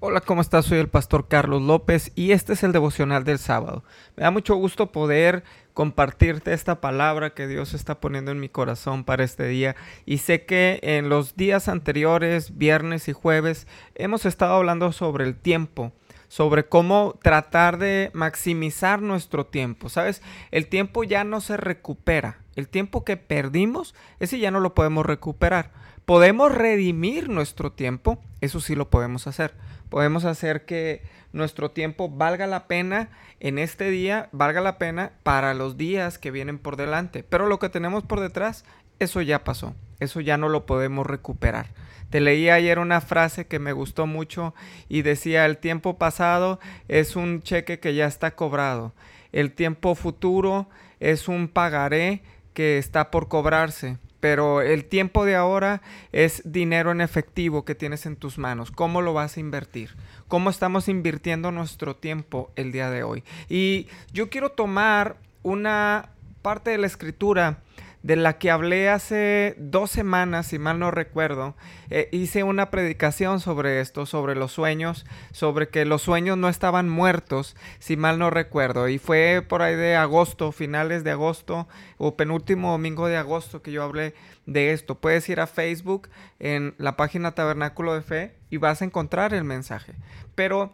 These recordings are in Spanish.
Hola, ¿cómo estás? Soy el pastor Carlos López y este es el devocional del sábado. Me da mucho gusto poder compartirte esta palabra que Dios está poniendo en mi corazón para este día. Y sé que en los días anteriores, viernes y jueves, hemos estado hablando sobre el tiempo sobre cómo tratar de maximizar nuestro tiempo. ¿Sabes? El tiempo ya no se recupera. El tiempo que perdimos, ese ya no lo podemos recuperar. Podemos redimir nuestro tiempo, eso sí lo podemos hacer. Podemos hacer que nuestro tiempo valga la pena en este día, valga la pena para los días que vienen por delante. Pero lo que tenemos por detrás, eso ya pasó. Eso ya no lo podemos recuperar. Te leí ayer una frase que me gustó mucho y decía, el tiempo pasado es un cheque que ya está cobrado. El tiempo futuro es un pagaré que está por cobrarse. Pero el tiempo de ahora es dinero en efectivo que tienes en tus manos. ¿Cómo lo vas a invertir? ¿Cómo estamos invirtiendo nuestro tiempo el día de hoy? Y yo quiero tomar una parte de la escritura de la que hablé hace dos semanas, si mal no recuerdo. Eh, hice una predicación sobre esto, sobre los sueños, sobre que los sueños no estaban muertos, si mal no recuerdo. Y fue por ahí de agosto, finales de agosto o penúltimo domingo de agosto que yo hablé de esto. Puedes ir a Facebook en la página Tabernáculo de Fe y vas a encontrar el mensaje. Pero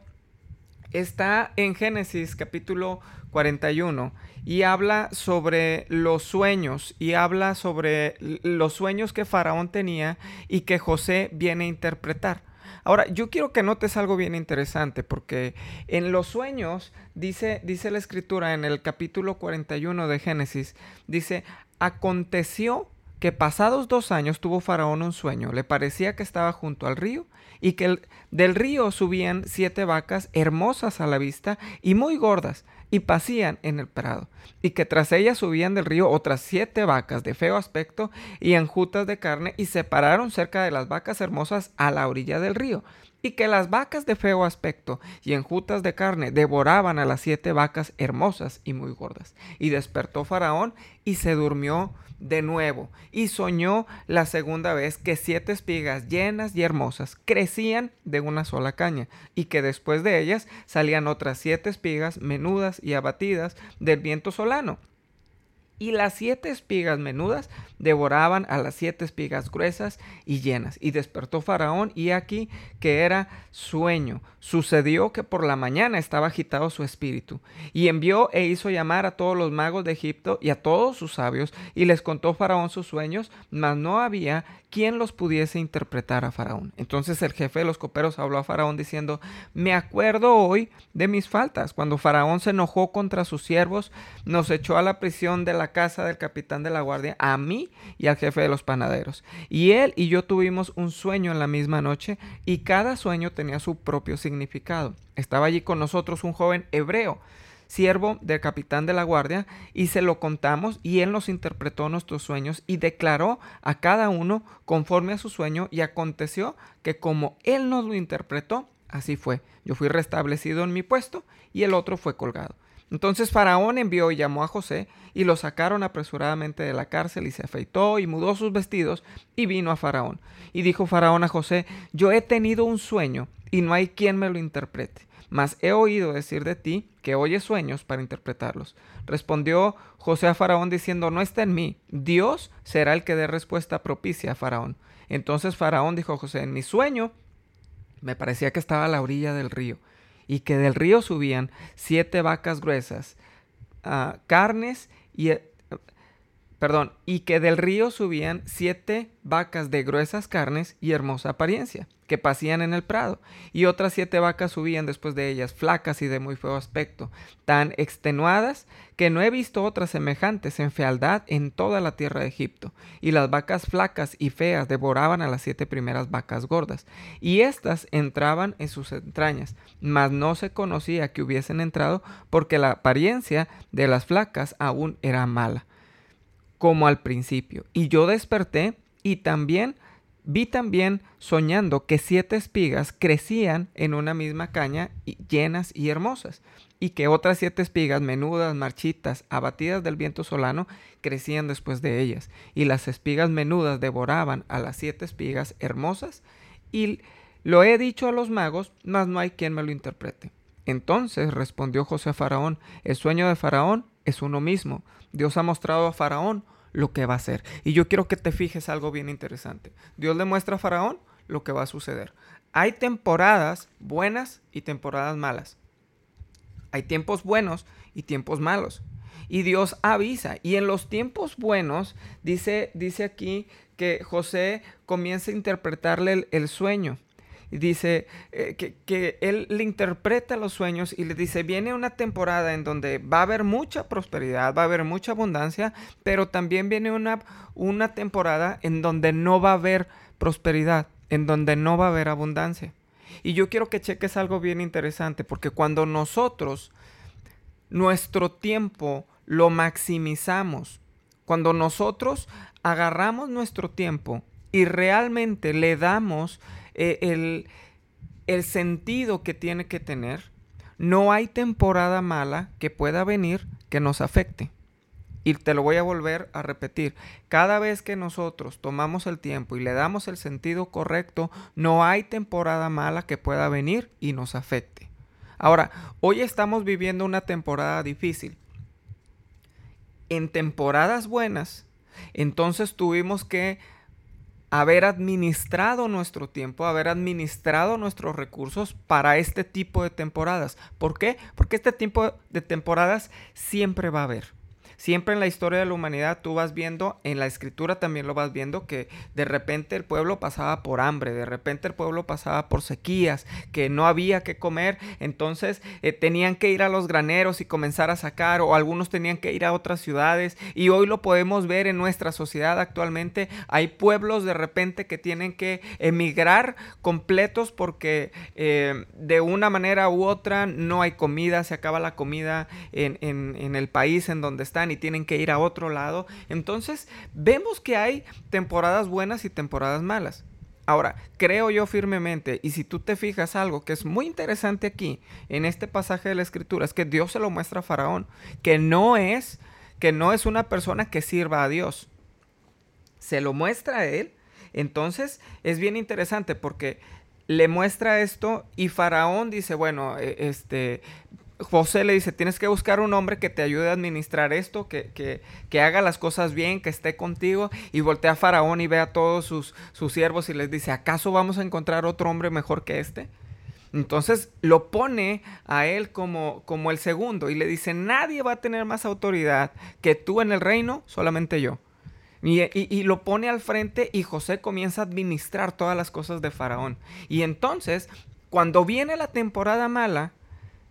está en Génesis capítulo 41 y habla sobre los sueños y habla sobre los sueños que Faraón tenía y que José viene a interpretar. Ahora, yo quiero que notes algo bien interesante porque en los sueños, dice, dice la escritura en el capítulo 41 de Génesis, dice, aconteció que pasados dos años tuvo Faraón un sueño, le parecía que estaba junto al río y que del río subían siete vacas hermosas a la vista y muy gordas y pasían en el prado, y que tras ellas subían del río otras siete vacas de feo aspecto y enjutas de carne y se pararon cerca de las vacas hermosas a la orilla del río y que las vacas de feo aspecto y enjutas de carne devoraban a las siete vacas hermosas y muy gordas. Y despertó Faraón y se durmió de nuevo y soñó la segunda vez que siete espigas llenas y hermosas crecían de una sola caña y que después de ellas salían otras siete espigas menudas y abatidas del viento solano y las siete espigas menudas devoraban a las siete espigas gruesas y llenas. Y despertó Faraón y aquí que era sueño. Sucedió que por la mañana estaba agitado su espíritu. Y envió e hizo llamar a todos los magos de Egipto y a todos sus sabios. Y les contó Faraón sus sueños, mas no había quien los pudiese interpretar a Faraón. Entonces el jefe de los coperos habló a Faraón diciendo, me acuerdo hoy de mis faltas. Cuando Faraón se enojó contra sus siervos, nos echó a la prisión de la casa del capitán de la guardia, a mí y al jefe de los panaderos. Y él y yo tuvimos un sueño en la misma noche y cada sueño tenía su propio significado. Estaba allí con nosotros un joven hebreo siervo del capitán de la guardia, y se lo contamos, y él nos interpretó nuestros sueños y declaró a cada uno conforme a su sueño, y aconteció que como él nos lo interpretó, así fue. Yo fui restablecido en mi puesto, y el otro fue colgado. Entonces Faraón envió y llamó a José, y lo sacaron apresuradamente de la cárcel, y se afeitó y mudó sus vestidos, y vino a Faraón. Y dijo Faraón a José, yo he tenido un sueño, y no hay quien me lo interprete. Mas he oído decir de ti que oyes sueños para interpretarlos. Respondió José a Faraón diciendo, no está en mí, Dios será el que dé respuesta propicia a Faraón. Entonces Faraón dijo a José, en mi sueño me parecía que estaba a la orilla del río y que del río subían siete vacas gruesas, ah, carnes y... Eh, perdón, y que del río subían siete vacas de gruesas carnes y hermosa apariencia, que pasían en el prado, y otras siete vacas subían después de ellas, flacas y de muy feo aspecto, tan extenuadas que no he visto otras semejantes en fealdad en toda la tierra de Egipto. Y las vacas flacas y feas devoraban a las siete primeras vacas gordas, y éstas entraban en sus entrañas, mas no se conocía que hubiesen entrado porque la apariencia de las flacas aún era mala, como al principio. Y yo desperté y también Vi también soñando que siete espigas crecían en una misma caña llenas y hermosas, y que otras siete espigas menudas, marchitas, abatidas del viento solano, crecían después de ellas, y las espigas menudas devoraban a las siete espigas hermosas, y Lo he dicho a los magos, mas no hay quien me lo interprete. Entonces respondió José a Faraón, el sueño de Faraón es uno mismo. Dios ha mostrado a Faraón lo que va a hacer. Y yo quiero que te fijes algo bien interesante. Dios le muestra a Faraón lo que va a suceder. Hay temporadas buenas y temporadas malas. Hay tiempos buenos y tiempos malos. Y Dios avisa. Y en los tiempos buenos, dice, dice aquí que José comienza a interpretarle el, sueño. Y dice eh, que, que, él le interpreta los sueños y le dice, viene una temporada en donde va a haber mucha prosperidad, va a haber mucha abundancia, pero también viene una, una temporada en donde no va a haber prosperidad, en donde no va a haber abundancia. Y yo quiero que cheques algo bien interesante, porque cuando nosotros nuestro tiempo lo maximizamos, cuando nosotros agarramos nuestro tiempo y realmente le damos eh, el, el sentido que tiene que tener, no hay temporada mala que pueda venir que nos afecte. Y te lo voy a volver a repetir. Cada vez que nosotros tomamos el tiempo y le damos el sentido correcto, no hay temporada mala que pueda venir y nos afecte. Ahora, hoy estamos viviendo una temporada difícil. En temporadas buenas, entonces tuvimos que haber administrado nuestro tiempo, haber administrado nuestros recursos para este tipo de temporadas. ¿Por qué? Porque este tipo de temporadas siempre va a haber. Siempre en la historia de la humanidad tú vas viendo, en la escritura también lo vas viendo, que de repente el pueblo pasaba por hambre, de repente el pueblo pasaba por sequías, que no había que comer, entonces eh, tenían que ir a los graneros y comenzar a sacar, o algunos tenían que ir a otras ciudades, y hoy lo podemos ver en nuestra sociedad actualmente. Hay pueblos de repente que tienen que emigrar completos porque eh, de una manera u otra no hay comida, se acaba la comida en, en el país en donde están y tienen que ir a otro lado. Entonces, vemos que hay temporadas buenas y temporadas malas. Ahora, creo yo firmemente, y si tú te fijas algo que es muy interesante aquí, en este pasaje de la escritura, es que Dios se lo muestra a Faraón, que no es, que no es una persona que sirva a Dios. Se lo muestra a él. Entonces, es bien interesante porque le muestra esto y Faraón dice, bueno, e, este, José le dice, tienes que buscar un hombre que te ayude a administrar esto, que, haga las cosas bien, que esté contigo. Y voltea a Faraón y ve a todos sus, sus siervos y les dice, ¿acaso vamos a encontrar otro hombre mejor que este? Entonces lo pone a él como, como el segundo y le dice, nadie va a tener más autoridad que tú en el reino, solamente yo. Y, y, lo pone al frente y José comienza a administrar todas las cosas de Faraón. Y entonces, cuando viene la temporada mala,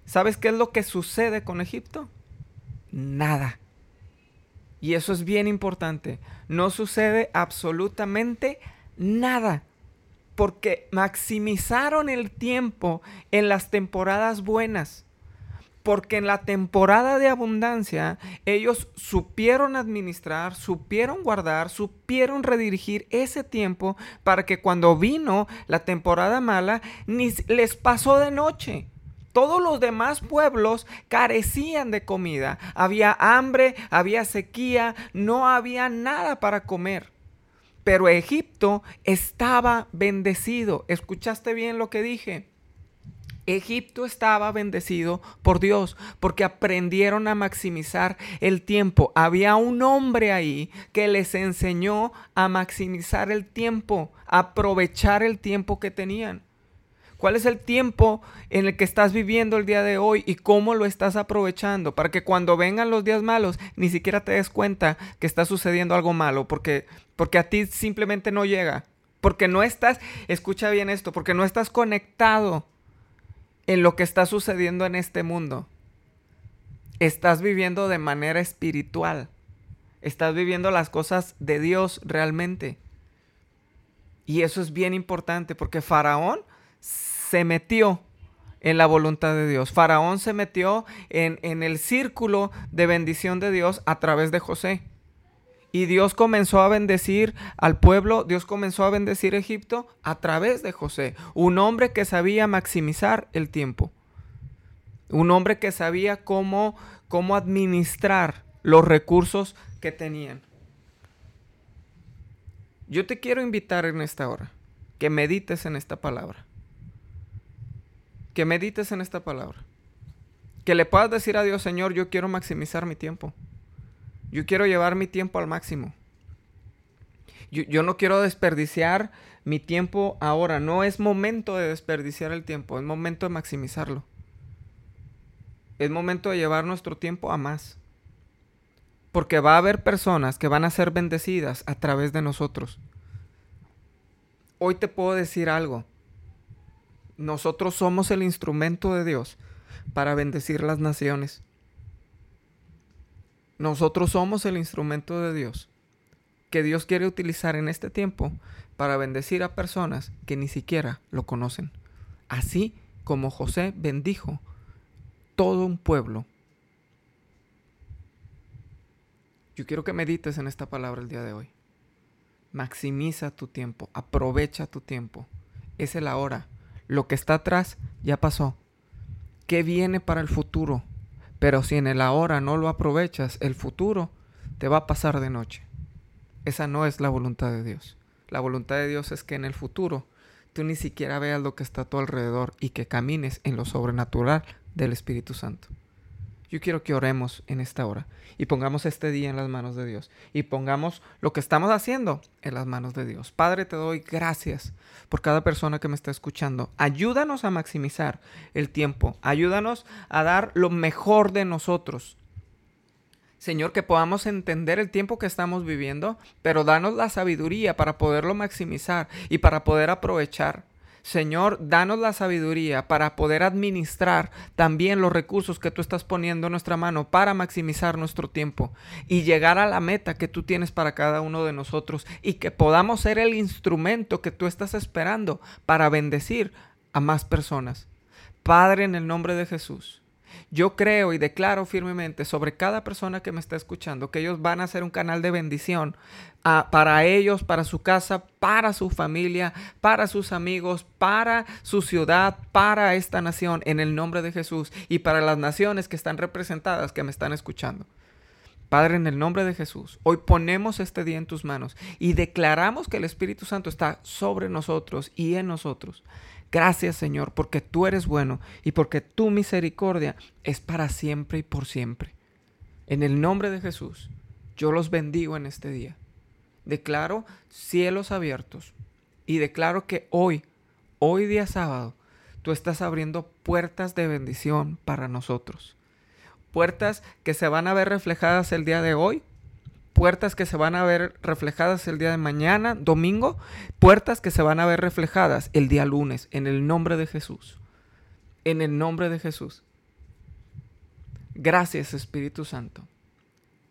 ¿Sabes qué es lo que sucede con Egipto? Nada. Y eso es bien importante. No sucede absolutamente nada. Porque maximizaron el tiempo en las temporadas buenas. Porque en la temporada de abundancia ellos supieron administrar, supieron guardar, supieron redirigir ese tiempo para que cuando vino la temporada mala ni les pasó de noche. Todos los demás pueblos carecían de comida. Había hambre, había sequía, no había nada para comer. Pero Egipto estaba bendecido. ¿Escuchaste bien lo que dije? Egipto estaba bendecido por Dios porque aprendieron a maximizar el tiempo. Había un hombre ahí que les enseñó a maximizar el tiempo, aprovechar el tiempo que tenían. ¿Cuál es el tiempo en el que estás viviendo el día de hoy y cómo lo estás aprovechando? Para que cuando vengan los días malos ni siquiera te des cuenta que está sucediendo algo malo, porque, porque a ti simplemente no llega. Porque no estás, escucha bien esto, porque no estás conectado en lo que está sucediendo en este mundo. Estás viviendo de manera espiritual. Estás viviendo las cosas de Dios realmente. Y eso es bien importante porque Faraón se metió en la voluntad de Dios. Faraón se metió en, en, el círculo de bendición de Dios a través de José. Y Dios comenzó a bendecir al pueblo, Dios comenzó a bendecir Egipto a través de José, un hombre que sabía maximizar el tiempo, un hombre que sabía cómo, cómo administrar los recursos que tenían. Yo te quiero invitar en esta hora que medites en esta palabra que medites en esta palabra. Que le puedas decir a Dios, Señor, yo quiero maximizar mi tiempo. Yo quiero llevar mi tiempo al máximo. Yo, no quiero desperdiciar mi tiempo ahora. No es momento de desperdiciar el tiempo, es momento de maximizarlo. Es momento de llevar nuestro tiempo a más. Porque va a haber personas que van a ser bendecidas a través de nosotros. Hoy te puedo decir algo. Nosotros somos el instrumento de Dios para bendecir las naciones. Nosotros somos el instrumento de Dios que Dios quiere utilizar en este tiempo para bendecir a personas que ni siquiera lo conocen. Así como José bendijo todo un pueblo. Yo quiero que medites en esta palabra el día de hoy. Maximiza tu tiempo, aprovecha tu tiempo. Es el ahora. Lo que está atrás ya pasó. ¿Qué viene para el futuro? Pero si en el ahora no lo aprovechas, el futuro te va a pasar de noche. Esa no es la voluntad de Dios. La voluntad de Dios es que en el futuro tú ni siquiera veas lo que está a tu alrededor y que camines en lo sobrenatural del Espíritu Santo. Yo quiero que oremos en esta hora y pongamos este día en las manos de Dios y pongamos lo que estamos haciendo en las manos de Dios. Padre, te doy gracias por cada persona que me está escuchando. Ayúdanos a maximizar el tiempo. Ayúdanos a dar lo mejor de nosotros. Señor, que podamos entender el tiempo que estamos viviendo, pero danos la sabiduría para poderlo maximizar y para poder aprovechar. Señor, danos la sabiduría para poder administrar también los recursos que tú estás poniendo en nuestra mano para maximizar nuestro tiempo y llegar a la meta que tú tienes para cada uno de nosotros y que podamos ser el instrumento que tú estás esperando para bendecir a más personas. Padre, en el nombre de Jesús. Yo creo y declaro firmemente sobre cada persona que me está escuchando que ellos van a ser un canal de bendición ah, para ellos, para su casa, para su familia, para sus amigos, para su ciudad, para esta nación, en el nombre de Jesús y para las naciones que están representadas, que me están escuchando. Padre, en el nombre de Jesús, hoy ponemos este día en tus manos y declaramos que el Espíritu Santo está sobre nosotros y en nosotros Gracias Señor, porque tú eres bueno y porque tu misericordia es para siempre y por siempre. En el nombre de Jesús, yo los bendigo en este día. Declaro cielos abiertos y declaro que hoy, hoy día sábado, tú estás abriendo puertas de bendición para nosotros. Puertas que se van a ver reflejadas el día de hoy puertas que se van a ver reflejadas el día de mañana, domingo, puertas que se van a ver reflejadas el día lunes, en el nombre de Jesús. En el nombre de Jesús. Gracias Espíritu Santo.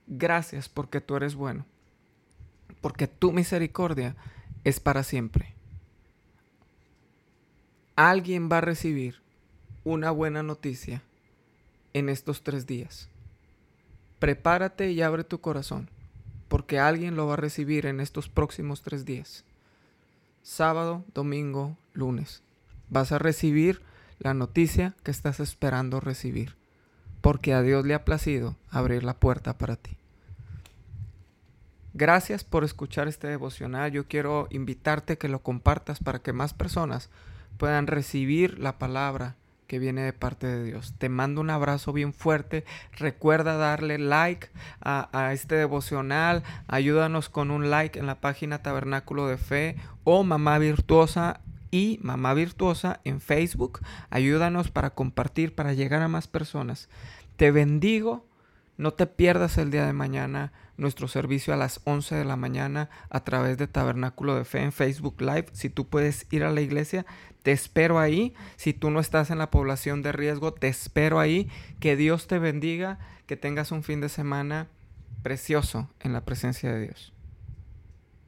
Gracias porque tú eres bueno. Porque tu misericordia es para siempre. Alguien va a recibir una buena noticia en estos tres días. Prepárate y abre tu corazón porque alguien lo va a recibir en estos próximos tres días. Sábado, domingo, lunes. Vas a recibir la noticia que estás esperando recibir, porque a Dios le ha placido abrir la puerta para ti. Gracias por escuchar este devocional. Yo quiero invitarte que lo compartas para que más personas puedan recibir la palabra que viene de parte de Dios. Te mando un abrazo bien fuerte. Recuerda darle like a, este devocional. Ayúdanos con un like en la página Tabernáculo de Fe o Mamá Virtuosa y Mamá Virtuosa en Facebook. Ayúdanos para compartir, para llegar a más personas. Te bendigo. No te pierdas el día de mañana nuestro servicio a las 11 de la mañana a través de Tabernáculo de Fe en Facebook Live. Si tú puedes ir a la iglesia, te espero ahí. Si tú no estás en la población de riesgo, te espero ahí. Que Dios te bendiga, que tengas un fin de semana precioso en la presencia de Dios.